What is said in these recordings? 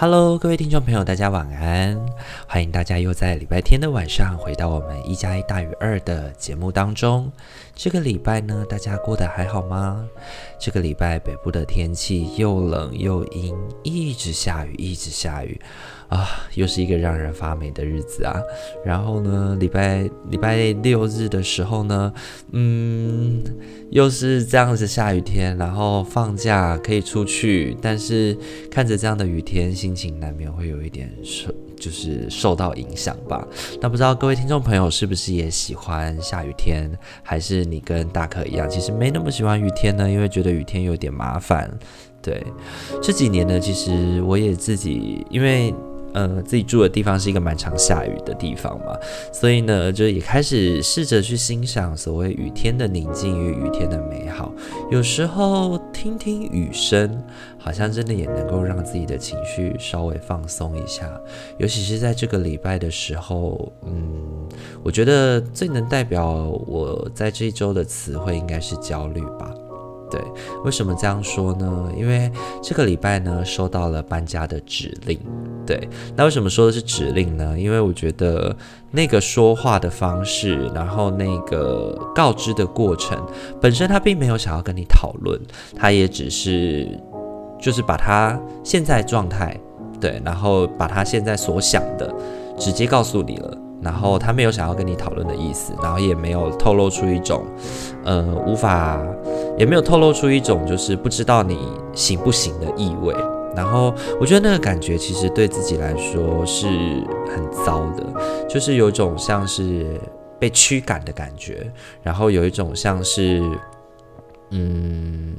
Hello，各位听众朋友，大家晚安！欢迎大家又在礼拜天的晚上回到我们一加一大于二的节目当中。这个礼拜呢，大家过得还好吗？这个礼拜北部的天气又冷又阴，一直下雨，一直下雨啊，又是一个让人发霉的日子啊。然后呢，礼拜礼拜六日的时候呢，嗯，又是这样子下雨天，然后放假可以出去，但是看着这样的雨天，心情难免会有一点受，就是受到影响吧。那不知道各位听众朋友是不是也喜欢下雨天，还是你跟大可一样，其实没那么喜欢雨天呢？因为觉得雨天有点麻烦。对，这几年呢，其实我也自己因为。呃，自己住的地方是一个蛮常下雨的地方嘛，所以呢，就也开始试着去欣赏所谓雨天的宁静与雨天的美好。有时候听听雨声，好像真的也能够让自己的情绪稍微放松一下。尤其是在这个礼拜的时候，嗯，我觉得最能代表我在这一周的词汇应该是焦虑吧。对，为什么这样说呢？因为这个礼拜呢，收到了搬家的指令。对，那为什么说的是指令呢？因为我觉得那个说话的方式，然后那个告知的过程本身，他并没有想要跟你讨论，他也只是就是把他现在状态，对，然后把他现在所想的直接告诉你了。然后他没有想要跟你讨论的意思，然后也没有透露出一种，呃，无法，也没有透露出一种就是不知道你行不行的意味。然后我觉得那个感觉其实对自己来说是很糟的，就是有一种像是被驱赶的感觉，然后有一种像是，嗯，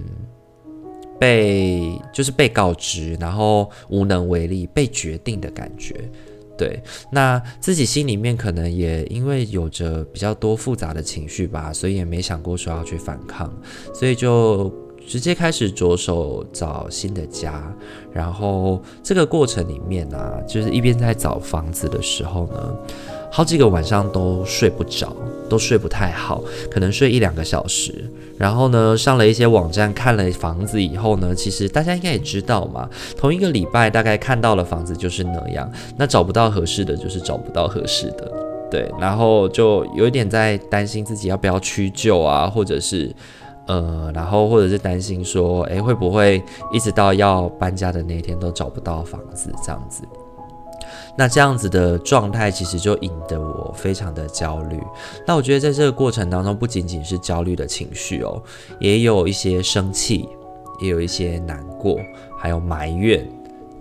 被就是被告知，然后无能为力，被决定的感觉。对，那自己心里面可能也因为有着比较多复杂的情绪吧，所以也没想过说要去反抗，所以就直接开始着手找新的家。然后这个过程里面呢，就是一边在找房子的时候呢，好几个晚上都睡不着，都睡不太好，可能睡一两个小时。然后呢，上了一些网站看了房子以后呢，其实大家应该也知道嘛，同一个礼拜大概看到了房子就是那样，那找不到合适的就是找不到合适的，对，然后就有一点在担心自己要不要屈就啊，或者是呃，然后或者是担心说，诶，会不会一直到要搬家的那一天都找不到房子这样子。那这样子的状态，其实就引得我非常的焦虑。那我觉得在这个过程当中，不仅仅是焦虑的情绪哦，也有一些生气，也有一些难过，还有埋怨，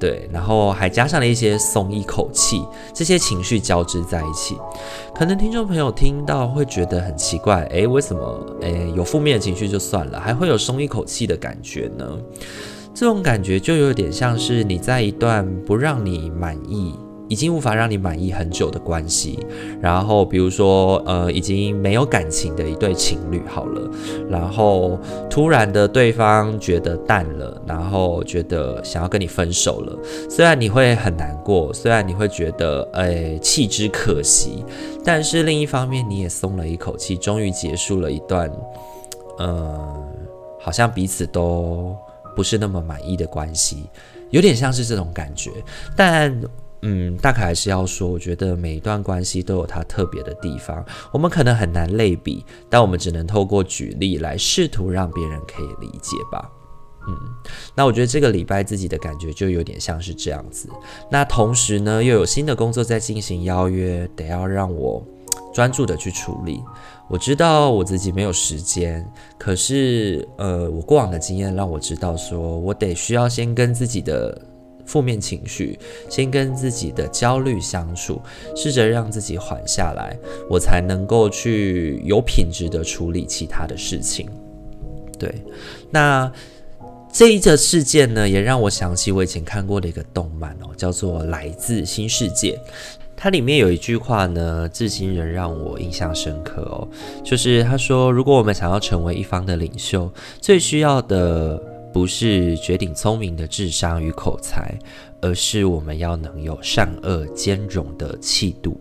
对，然后还加上了一些松一口气，这些情绪交织在一起。可能听众朋友听到会觉得很奇怪，诶，为什么诶有负面的情绪就算了，还会有松一口气的感觉呢？这种感觉就有点像是你在一段不让你满意，已经无法让你满意很久的关系，然后比如说呃已经没有感情的一对情侣好了，然后突然的对方觉得淡了，然后觉得想要跟你分手了，虽然你会很难过，虽然你会觉得诶弃之可惜，但是另一方面你也松了一口气，终于结束了一段呃好像彼此都不是那么满意的关系，有点像是这种感觉，但。嗯，大概还是要说，我觉得每一段关系都有它特别的地方，我们可能很难类比，但我们只能透过举例来试图让别人可以理解吧。嗯，那我觉得这个礼拜自己的感觉就有点像是这样子。那同时呢，又有新的工作在进行邀约，得要让我专注的去处理。我知道我自己没有时间，可是呃，我过往的经验让我知道，说我得需要先跟自己的。负面情绪，先跟自己的焦虑相处，试着让自己缓下来，我才能够去有品质的处理其他的事情。对，那这一则事件呢，也让我想起我以前看过的一个动漫哦，叫做《来自新世界》。它里面有一句话呢，至今仍让我印象深刻哦，就是他说，如果我们想要成为一方的领袖，最需要的不是绝顶聪明的智商与口才，而是我们要能有善恶兼容的气度。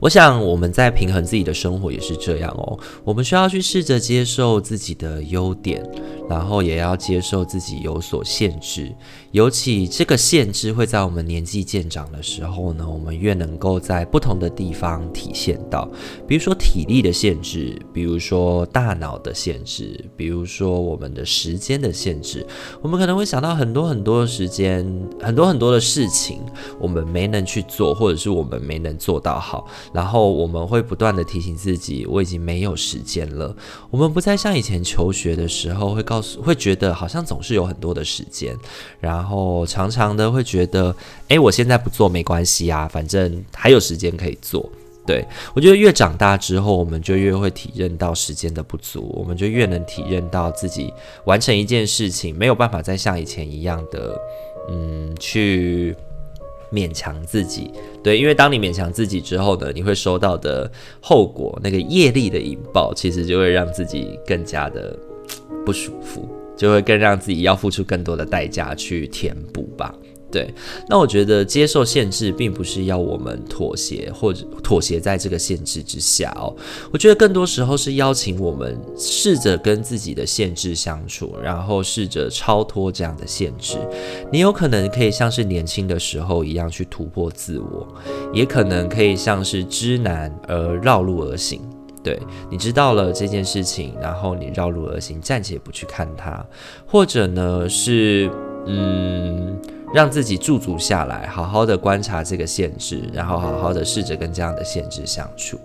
我想我们在平衡自己的生活也是这样哦，我们需要去试着接受自己的优点，然后也要接受自己有所限制。尤其这个限制会在我们年纪渐长的时候呢，我们越能够在不同的地方体现到，比如说体力的限制，比如说大脑的限制，比如说我们的时间的限制。我们可能会想到很多很多的时间，很多很多的事情，我们没能去做，或者是我们没能做到好。然后我们会不断地提醒自己，我已经没有时间了。我们不再像以前求学的时候，会告诉，会觉得好像总是有很多的时间，然后常常的会觉得，诶，我现在不做没关系啊，反正还有时间可以做。对，我觉得越长大之后，我们就越会体认到时间的不足，我们就越能体认到自己完成一件事情没有办法再像以前一样的，嗯，去。勉强自己，对，因为当你勉强自己之后呢，你会收到的后果，那个业力的引爆，其实就会让自己更加的不舒服，就会更让自己要付出更多的代价去填补吧。对，那我觉得接受限制，并不是要我们妥协或者妥协在这个限制之下哦。我觉得更多时候是邀请我们试着跟自己的限制相处，然后试着超脱这样的限制。你有可能可以像是年轻的时候一样去突破自我，也可能可以像是知难而绕路而行。对，你知道了这件事情，然后你绕路而行，暂且不去看它，或者呢是嗯。让自己驻足下来，好好的观察这个限制，然后好好的试着跟这样的限制相处。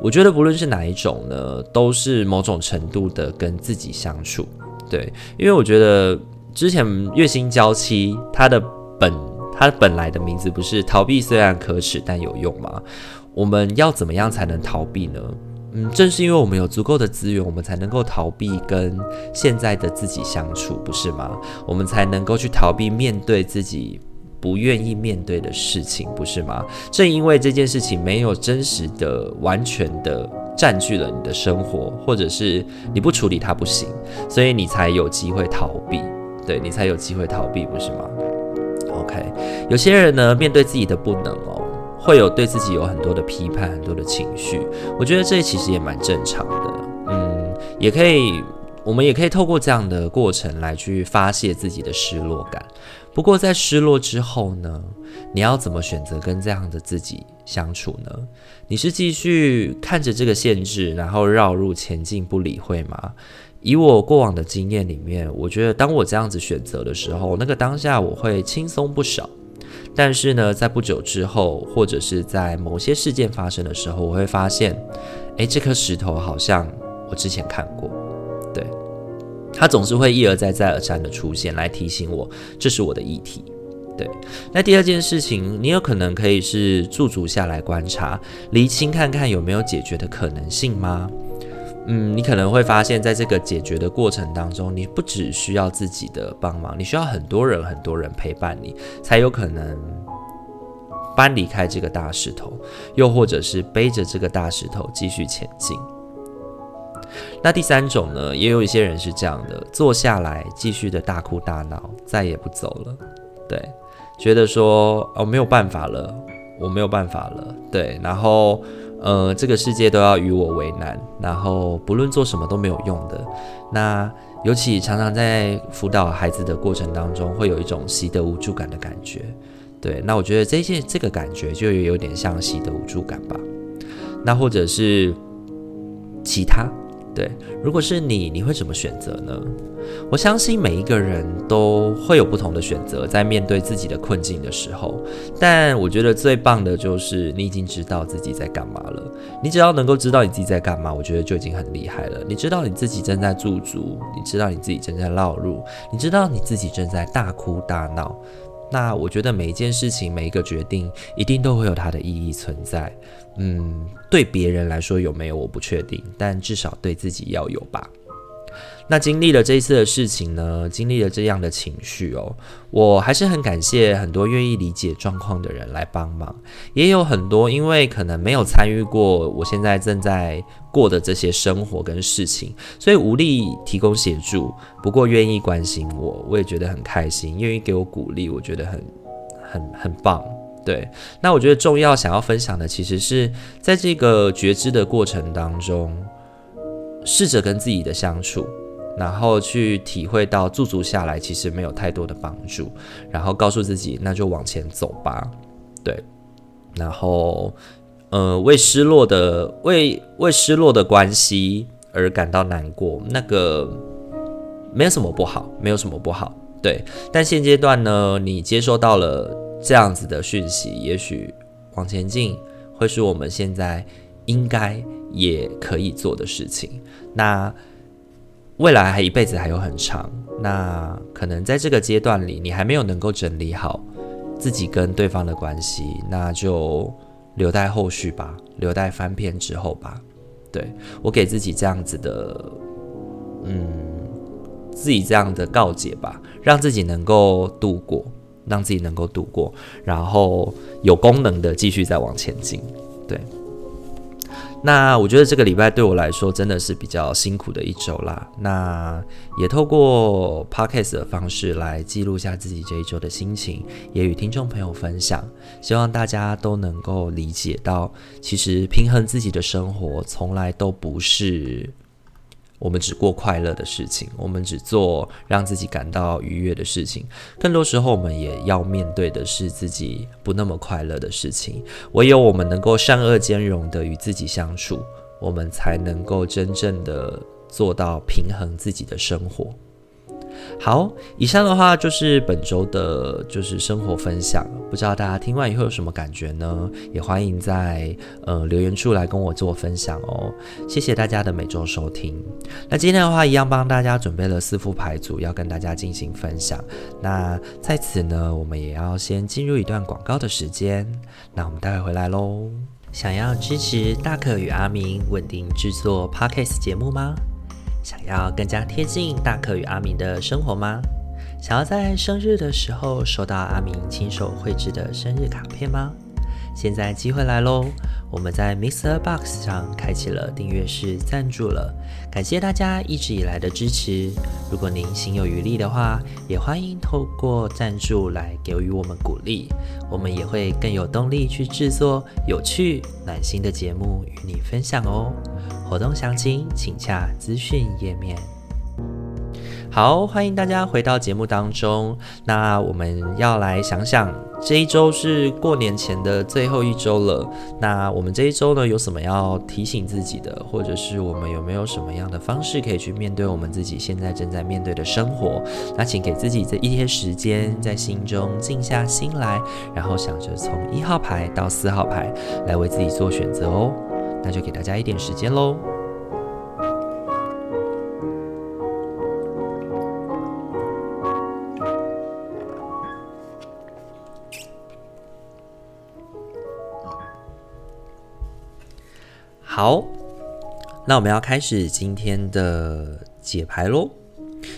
我觉得不论是哪一种呢，都是某种程度的跟自己相处。对，因为我觉得之前月薪娇妻，它的本它本来的名字不是逃避虽然可耻但有用吗？我们要怎么样才能逃避呢？嗯，正是因为我们有足够的资源，我们才能够逃避跟现在的自己相处，不是吗？我们才能够去逃避面对自己不愿意面对的事情，不是吗？正因为这件事情没有真实的、完全的占据了你的生活，或者是你不处理它不行，所以你才有机会逃避，对，你才有机会逃避，不是吗？OK，有些人呢，面对自己的不能哦。会有对自己有很多的批判，很多的情绪，我觉得这其实也蛮正常的。嗯，也可以，我们也可以透过这样的过程来去发泄自己的失落感。不过在失落之后呢，你要怎么选择跟这样的自己相处呢？你是继续看着这个限制，然后绕路前进不理会吗？以我过往的经验里面，我觉得当我这样子选择的时候，那个当下我会轻松不少。但是呢，在不久之后，或者是在某些事件发生的时候，我会发现，诶，这颗石头好像我之前看过，对，它总是会一而再、再而三的出现，来提醒我这是我的议题。对，那第二件事情，你有可能可以是驻足下来观察，厘清看看有没有解决的可能性吗？嗯，你可能会发现，在这个解决的过程当中，你不只需要自己的帮忙，你需要很多人、很多人陪伴你，才有可能搬离开这个大石头，又或者是背着这个大石头继续前进。那第三种呢，也有一些人是这样的，坐下来继续的大哭大闹，再也不走了。对，觉得说哦，没有办法了，我没有办法了。对，然后。呃，这个世界都要与我为难，然后不论做什么都没有用的。那尤其常常在辅导孩子的过程当中，会有一种习得无助感的感觉。对，那我觉得这些这个感觉就有点像习得无助感吧。那或者是其他。对，如果是你，你会怎么选择呢？我相信每一个人都会有不同的选择，在面对自己的困境的时候。但我觉得最棒的就是你已经知道自己在干嘛了。你只要能够知道你自己在干嘛，我觉得就已经很厉害了。你知道你自己正在驻足，你知道你自己正在绕路，你知道你自己正在大哭大闹。那我觉得每一件事情，每一个决定，一定都会有它的意义存在。嗯，对别人来说有没有我不确定，但至少对自己要有吧。那经历了这一次的事情呢，经历了这样的情绪哦，我还是很感谢很多愿意理解状况的人来帮忙，也有很多因为可能没有参与过我现在正在过的这些生活跟事情，所以无力提供协助。不过愿意关心我，我也觉得很开心，愿意给我鼓励，我觉得很很很棒。对，那我觉得重要想要分享的，其实是在这个觉知的过程当中，试着跟自己的相处。然后去体会到驻足下来其实没有太多的帮助，然后告诉自己那就往前走吧，对，然后呃为失落的为为失落的关系而感到难过，那个没有什么不好，没有什么不好，对，但现阶段呢，你接收到了这样子的讯息，也许往前进会是我们现在应该也可以做的事情，那。未来还一辈子还有很长，那可能在这个阶段里，你还没有能够整理好自己跟对方的关系，那就留待后续吧，留待翻篇之后吧。对，我给自己这样子的，嗯，自己这样的告诫吧，让自己能够度过，让自己能够度过，然后有功能的继续再往前进。对。那我觉得这个礼拜对我来说真的是比较辛苦的一周啦。那也透过 podcast 的方式来记录下自己这一周的心情，也与听众朋友分享。希望大家都能够理解到，其实平衡自己的生活从来都不是。我们只过快乐的事情，我们只做让自己感到愉悦的事情。更多时候，我们也要面对的是自己不那么快乐的事情。唯有我们能够善恶兼容的与自己相处，我们才能够真正的做到平衡自己的生活。好，以上的话就是本周的，就是生活分享。不知道大家听完以后有什么感觉呢？也欢迎在呃留言处来跟我做分享哦。谢谢大家的每周收听。那今天的话，一样帮大家准备了四副牌组，要跟大家进行分享。那在此呢，我们也要先进入一段广告的时间。那我们待会回来喽。想要支持大可与阿明稳定制作 Podcast 节目吗？想要更加贴近大可与阿明的生活吗？想要在生日的时候收到阿明亲手绘制的生日卡片吗？现在机会来喽！我们在 Mr. Box 上开启了订阅式赞助了，感谢大家一直以来的支持。如果您心有余力的话，也欢迎透过赞助来给予我们鼓励，我们也会更有动力去制作有趣暖心的节目与你分享哦。活动详情请洽资讯页面。好，欢迎大家回到节目当中。那我们要来想想，这一周是过年前的最后一周了。那我们这一周呢，有什么要提醒自己的，或者是我们有没有什么样的方式可以去面对我们自己现在正在面对的生活？那请给自己这一天时间，在心中静下心来，然后想着从一号牌到四号牌来为自己做选择哦。那就给大家一点时间喽。好，那我们要开始今天的解牌喽。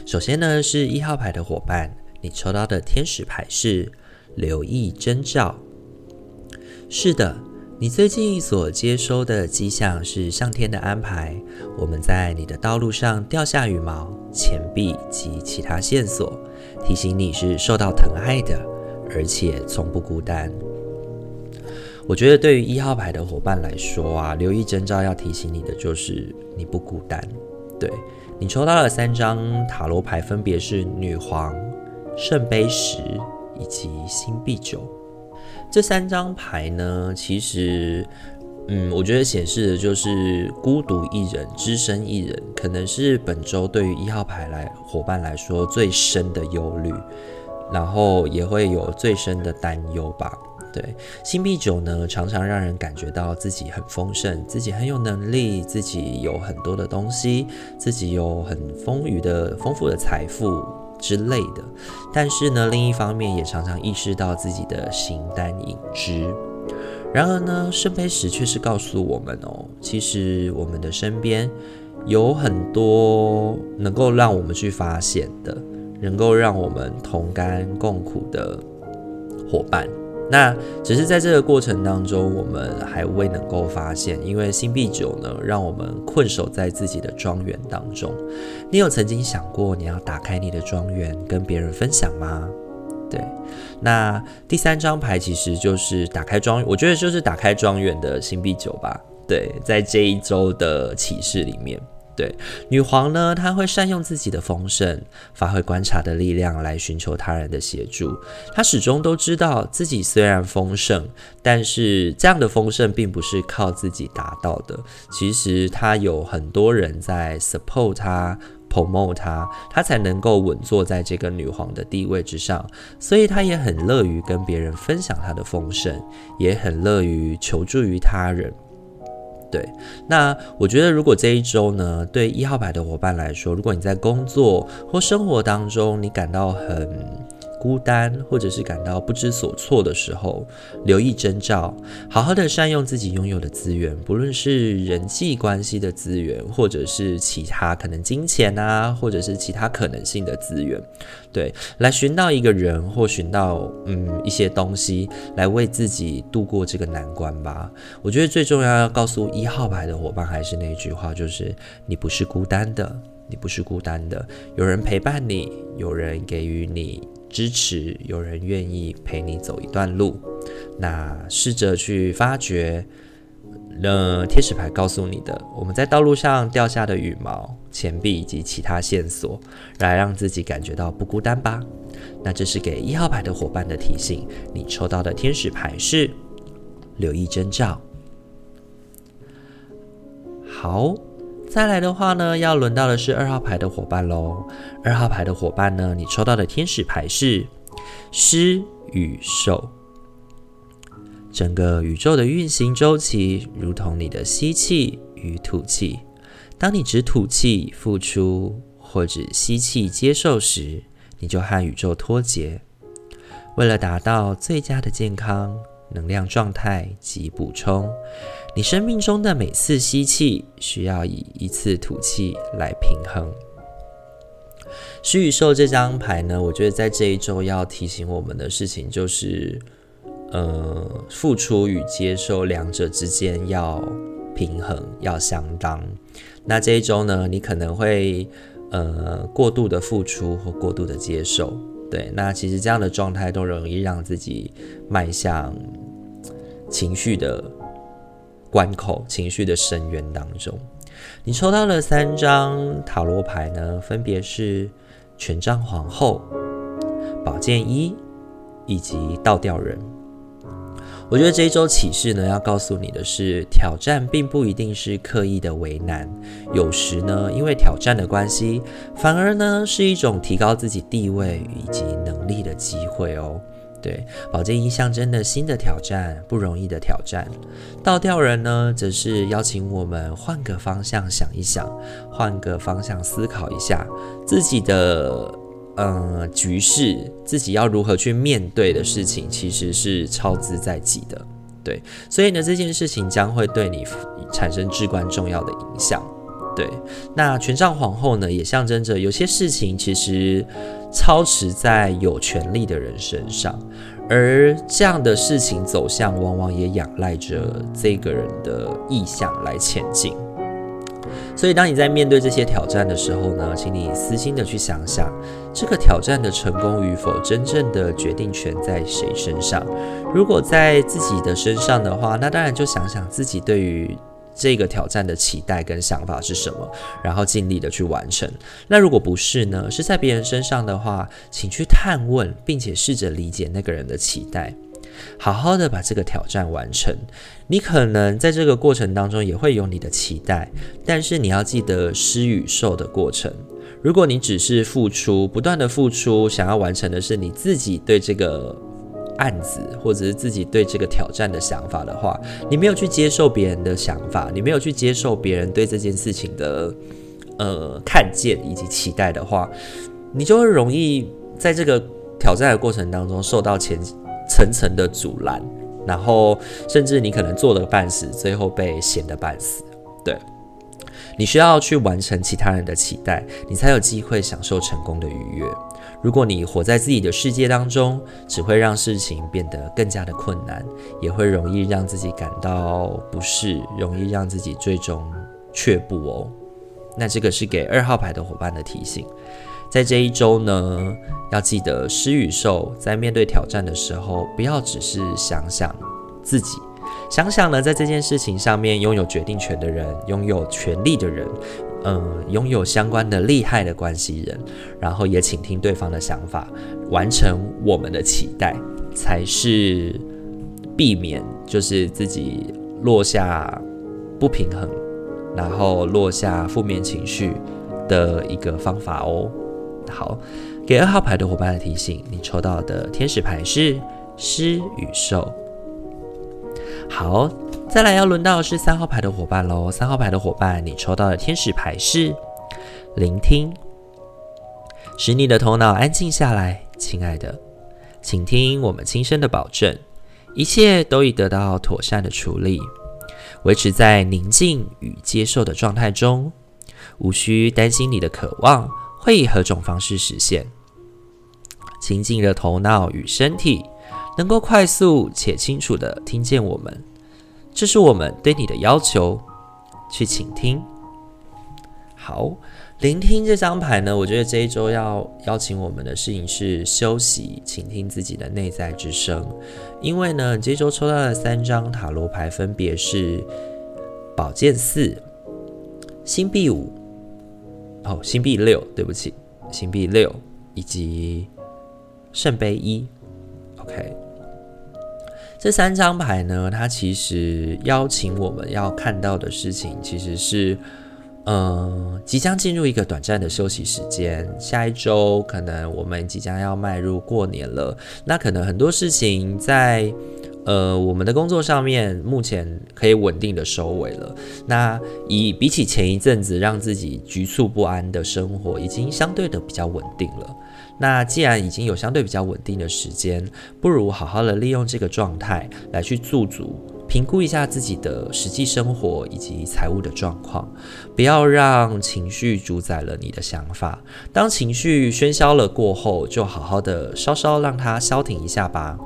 首先呢，是一号牌的伙伴，你抽到的天使牌是留意征兆。是的，你最近所接收的迹象是上天的安排。我们在你的道路上掉下羽毛、钱币及其他线索，提醒你是受到疼爱的，而且从不孤单。我觉得对于一号牌的伙伴来说啊，留意征兆要提醒你的就是你不孤单。对，你抽到了三张塔罗牌，分别是女皇、圣杯十以及星币九。这三张牌呢，其实，嗯，我觉得显示的就是孤独一人、只身一人，可能是本周对于一号牌来伙伴来说最深的忧虑，然后也会有最深的担忧吧。对，星币九呢，常常让人感觉到自己很丰盛，自己很有能力，自己有很多的东西，自己有很丰裕的、丰富的财富之类的。但是呢，另一方面也常常意识到自己的形单影只。然而呢，圣杯十却是告诉我们哦，其实我们的身边有很多能够让我们去发现的，能够让我们同甘共苦的伙伴。那只是在这个过程当中，我们还未能够发现，因为星币九呢，让我们困守在自己的庄园当中。你有曾经想过，你要打开你的庄园，跟别人分享吗？对，那第三张牌其实就是打开庄，我觉得就是打开庄园的星币九吧。对，在这一周的启示里面。对，女皇呢，她会善用自己的丰盛，发挥观察的力量来寻求他人的协助。她始终都知道自己虽然丰盛，但是这样的丰盛并不是靠自己达到的。其实她有很多人在 support 她、promote 她，她才能够稳坐在这个女皇的地位之上。所以她也很乐于跟别人分享她的丰盛，也很乐于求助于他人。对，那我觉得如果这一周呢，对一号牌的伙伴来说，如果你在工作或生活当中，你感到很孤单，或者是感到不知所措的时候，留意征兆，好好的善用自己拥有的资源，不论是人际关系的资源，或者是其他可能金钱啊，或者是其他可能性的资源，对，来寻到一个人或寻到嗯一些东西，来为自己度过这个难关吧。我觉得最重要要告诉一号牌的伙伴还是那句话，就是你不是孤单的，你不是孤单的，有人陪伴你，有人给予你。支持，有人愿意陪你走一段路，那试着去发掘，呃，天使牌告诉你的，我们在道路上掉下的羽毛、钱币以及其他线索，来让自己感觉到不孤单吧。那这是给一号牌的伙伴的提醒，你抽到的天使牌是留意征兆。好。再来的话呢，要轮到的是二号牌的伙伴喽。二号牌的伙伴呢，你抽到的天使牌是狮与兽。整个宇宙的运行周期如同你的吸气与吐气。当你只吐气付出，或者吸气接受时，你就和宇宙脱节。为了达到最佳的健康能量状态及补充。你生命中的每次吸气，需要以一次吐气来平衡。施与受这张牌呢，我觉得在这一周要提醒我们的事情就是，呃，付出与接受两者之间要平衡，要相当。那这一周呢，你可能会呃过度的付出或过度的接受，对，那其实这样的状态都容易让自己迈向情绪的。关口情绪的深渊当中，你抽到了三张塔罗牌呢，分别是权杖皇后、宝剑一以及倒吊人。我觉得这一周启示呢，要告诉你的是，挑战并不一定是刻意的为难，有时呢，因为挑战的关系，反而呢是一种提高自己地位以及能力的机会哦。对，宝剑一象征的新的挑战，不容易的挑战。倒吊人呢，则是邀请我们换个方向想一想，换个方向思考一下自己的呃局势，自己要如何去面对的事情，其实是超之在己的。对，所以呢，这件事情将会对你产生至关重要的影响。对，那权杖皇后呢，也象征着有些事情其实操持在有权力的人身上，而这样的事情走向往往也仰赖着这个人的意向来前进。所以，当你在面对这些挑战的时候呢，请你私心的去想想，这个挑战的成功与否，真正的决定权在谁身上？如果在自己的身上的话，那当然就想想自己对于。这个挑战的期待跟想法是什么？然后尽力的去完成。那如果不是呢？是在别人身上的话，请去探问，并且试着理解那个人的期待，好好的把这个挑战完成。你可能在这个过程当中也会有你的期待，但是你要记得施与受的过程。如果你只是付出，不断的付出，想要完成的是你自己对这个。案子，或者是自己对这个挑战的想法的话，你没有去接受别人的想法，你没有去接受别人对这件事情的呃看见以及期待的话，你就会容易在这个挑战的过程当中受到前层层的阻拦，然后甚至你可能做了半死，最后被闲得半死。对，你需要去完成其他人的期待，你才有机会享受成功的愉悦。如果你活在自己的世界当中，只会让事情变得更加的困难，也会容易让自己感到不适，容易让自己最终却步哦。那这个是给二号牌的伙伴的提醒，在这一周呢，要记得施与受，在面对挑战的时候，不要只是想想自己。想想呢，在这件事情上面拥有决定权的人，拥有权力的人，嗯、拥有相关的利害的关系人，然后也倾听对方的想法，完成我们的期待，才是避免就是自己落下不平衡，然后落下负面情绪的一个方法哦。好，给二号牌的伙伴的提醒，你抽到的天使牌是狮与兽。好，再来要轮到是三号牌的伙伴喽。三号牌的伙伴，你抽到的天使牌是聆听，使你的头脑安静下来，亲爱的，请听我们轻声的保证，一切都已得到妥善的处理。维持在宁静与接受的状态中，无需担心你的渴望会以何种方式实现。清静的头脑与身体。能够快速且清楚地听见我们，这是我们对你的要求。去倾听。好，聆听这张牌呢，我觉得这一周要邀请我们的事情是休息，倾听自己的内在之声。因为呢，这周抽到的三张塔罗牌分别是宝剑四、星币五，哦，星币六，对不起，星币六以及圣杯一。OK。这三张牌呢，它其实邀请我们要看到的事情，其实是，呃，即将进入一个短暂的休息时间。下一周可能我们即将要迈入过年了，那可能很多事情在，呃，我们的工作上面目前可以稳定的收尾了。那以比起前一阵子让自己局促不安的生活，已经相对的比较稳定了。那既然已经有相对比较稳定的时间，不如好好的利用这个状态来去驻足，评估一下自己的实际生活以及财务的状况，不要让情绪主宰了你的想法。当情绪喧嚣了过后，就好好的稍稍让它消停一下吧。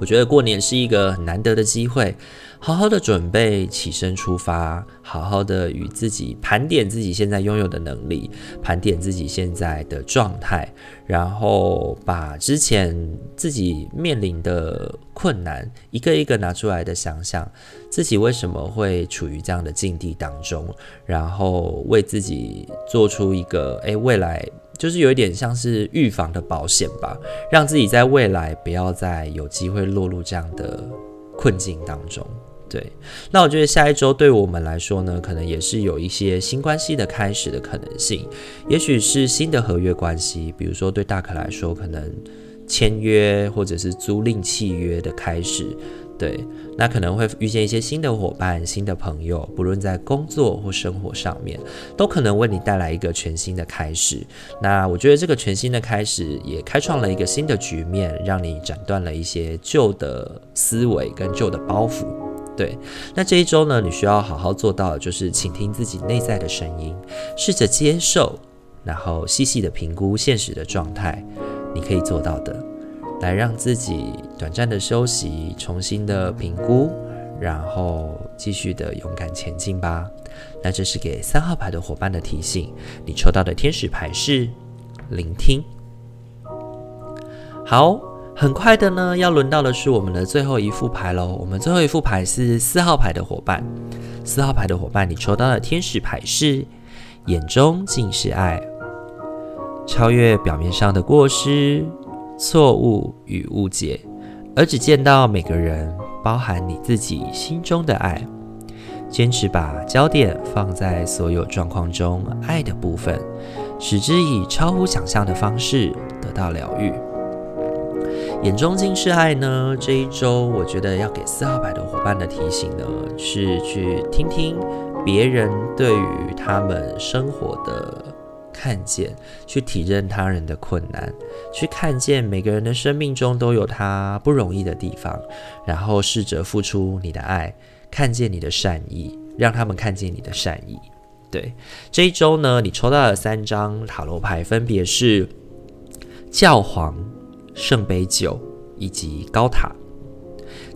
我觉得过年是一个很难得的机会。好好的准备，起身出发，好好的与自己盘点自己现在拥有的能力，盘点自己现在的状态，然后把之前自己面临的困难一个一个拿出来的想想，自己为什么会处于这样的境地当中，然后为自己做出一个诶，未来就是有一点像是预防的保险吧，让自己在未来不要再有机会落入这样的困境当中。对，那我觉得下一周对我们来说呢，可能也是有一些新关系的开始的可能性，也许是新的合约关系，比如说对大可来说，可能签约或者是租赁契约的开始。对，那可能会遇见一些新的伙伴、新的朋友，不论在工作或生活上面，都可能为你带来一个全新的开始。那我觉得这个全新的开始也开创了一个新的局面，让你斩断了一些旧的思维跟旧的包袱。对，那这一周呢，你需要好好做到的就是倾听自己内在的声音，试着接受，然后细细的评估现实的状态，你可以做到的，来让自己短暂的休息，重新的评估，然后继续的勇敢前进吧。那这是给三号牌的伙伴的提醒，你抽到的天使牌是聆听。好。很快的呢，要轮到的是我们的最后一副牌喽。我们最后一副牌是四号牌的伙伴，四号牌的伙伴，你抽到的天使牌是眼中尽是爱，超越表面上的过失、错误与误解，而只见到每个人，包含你自己心中的爱。坚持把焦点放在所有状况中爱的部分，使之以超乎想象的方式得到疗愈。眼中尽是爱呢？这一周我觉得要给四号牌的伙伴的提醒呢，是去听听别人对于他们生活的看见，去体认他人的困难，去看见每个人的生命中都有他不容易的地方，然后试着付出你的爱，看见你的善意，让他们看见你的善意。对，这一周呢，你抽到的三张塔罗牌分别是教皇、圣杯九以及高塔。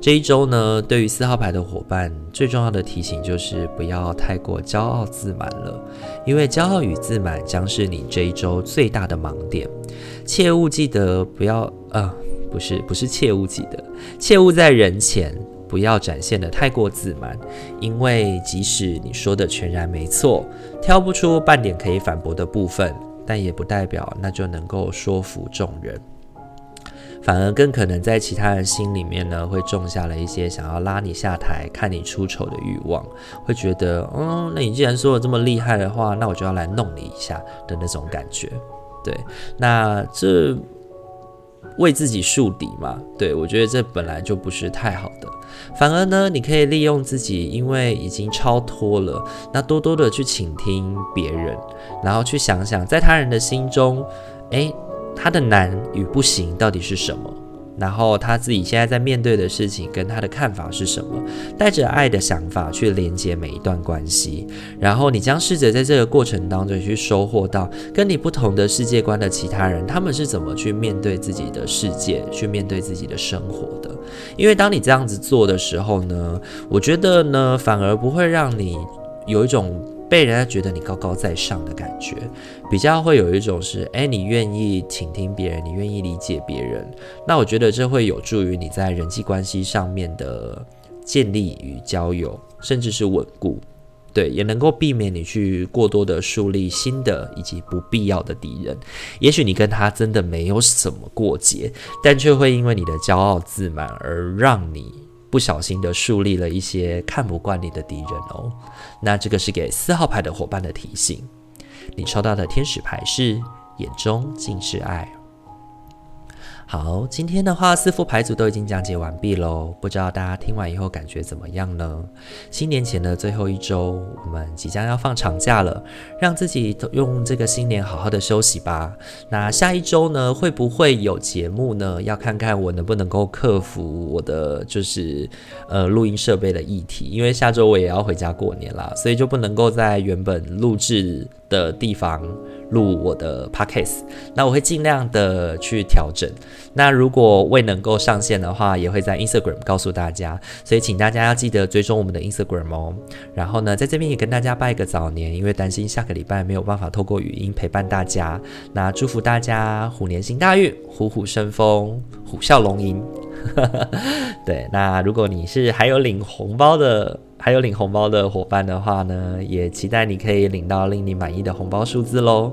这一周呢，对于四号牌的伙伴，最重要的提醒就是不要太过骄傲自满了，因为骄傲与自满将是你这一周最大的盲点。切勿记得不要，呃，不是，不是切勿记得，切勿在人前不要展现的太过自满，因为即使你说的全然没错，挑不出半点可以反驳的部分，但也不代表那就能够说服众人。反而更可能在其他人心里面呢，会种下了一些想要拉你下台、看你出丑的欲望，会觉得，嗯，那你既然说的这么厉害的话，那我就要来弄你一下的那种感觉。对，那这为自己树敌嘛？对，我觉得这本来就不是太好的。反而呢，你可以利用自己，因为已经超脱了，那多多的去倾听别人，然后去想想，在他人的心中，诶。他的难与不行到底是什么？然后他自己现在在面对的事情跟他的看法是什么？带着爱的想法去连接每一段关系，然后你将试着在这个过程当中去收获到跟你不同的世界观的其他人，他们是怎么去面对自己的世界，去面对自己的生活的。因为当你这样子做的时候呢，我觉得呢，反而不会让你有一种。被人家觉得你高高在上的感觉，比较会有一种是，诶，你愿意倾听别人，你愿意理解别人，那我觉得这会有助于你在人际关系上面的建立与交友，甚至是稳固，对，也能够避免你去过多的树立新的以及不必要的敌人。也许你跟他真的没有什么过节，但却会因为你的骄傲自满而让你。不小心的树立了一些看不惯你的敌人哦，那这个是给四号牌的伙伴的提醒。你抽到的天使牌是眼中尽是爱。好，今天的话，四副牌组都已经讲解完毕喽。不知道大家听完以后感觉怎么样呢？新年前的最后一周，我们即将要放长假了，让自己用这个新年好好的休息吧。那下一周呢，会不会有节目呢？要看看我能不能够克服我的就是呃录音设备的议题，因为下周我也要回家过年啦，所以就不能够在原本录制的地方录我的 podcast，那我会尽量的去调整。那如果未能够上线的话，也会在 Instagram 告诉大家，所以请大家要记得追踪我们的 Instagram 哦。然后呢，在这边也跟大家拜个早年，因为担心下个礼拜没有办法透过语音陪伴大家。那祝福大家虎年行大运，虎虎生风，虎啸龙吟。对，那如果你是还有领红包的。还有领红包的伙伴的话呢，也期待你可以领到令你满意的红包数字喽。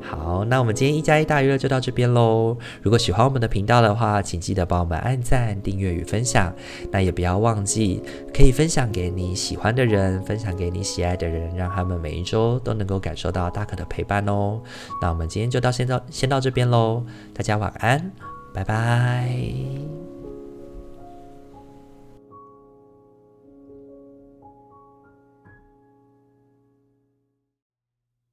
好，那我们今天一加一大于二就到这边喽。如果喜欢我们的频道的话，请记得帮我们按赞、订阅与分享。那也不要忘记可以分享给你喜欢的人，分享给你喜爱的人，让他们每一周都能够感受到大可的陪伴哦。那我们今天就到先到先到这边喽，大家晚安，拜拜。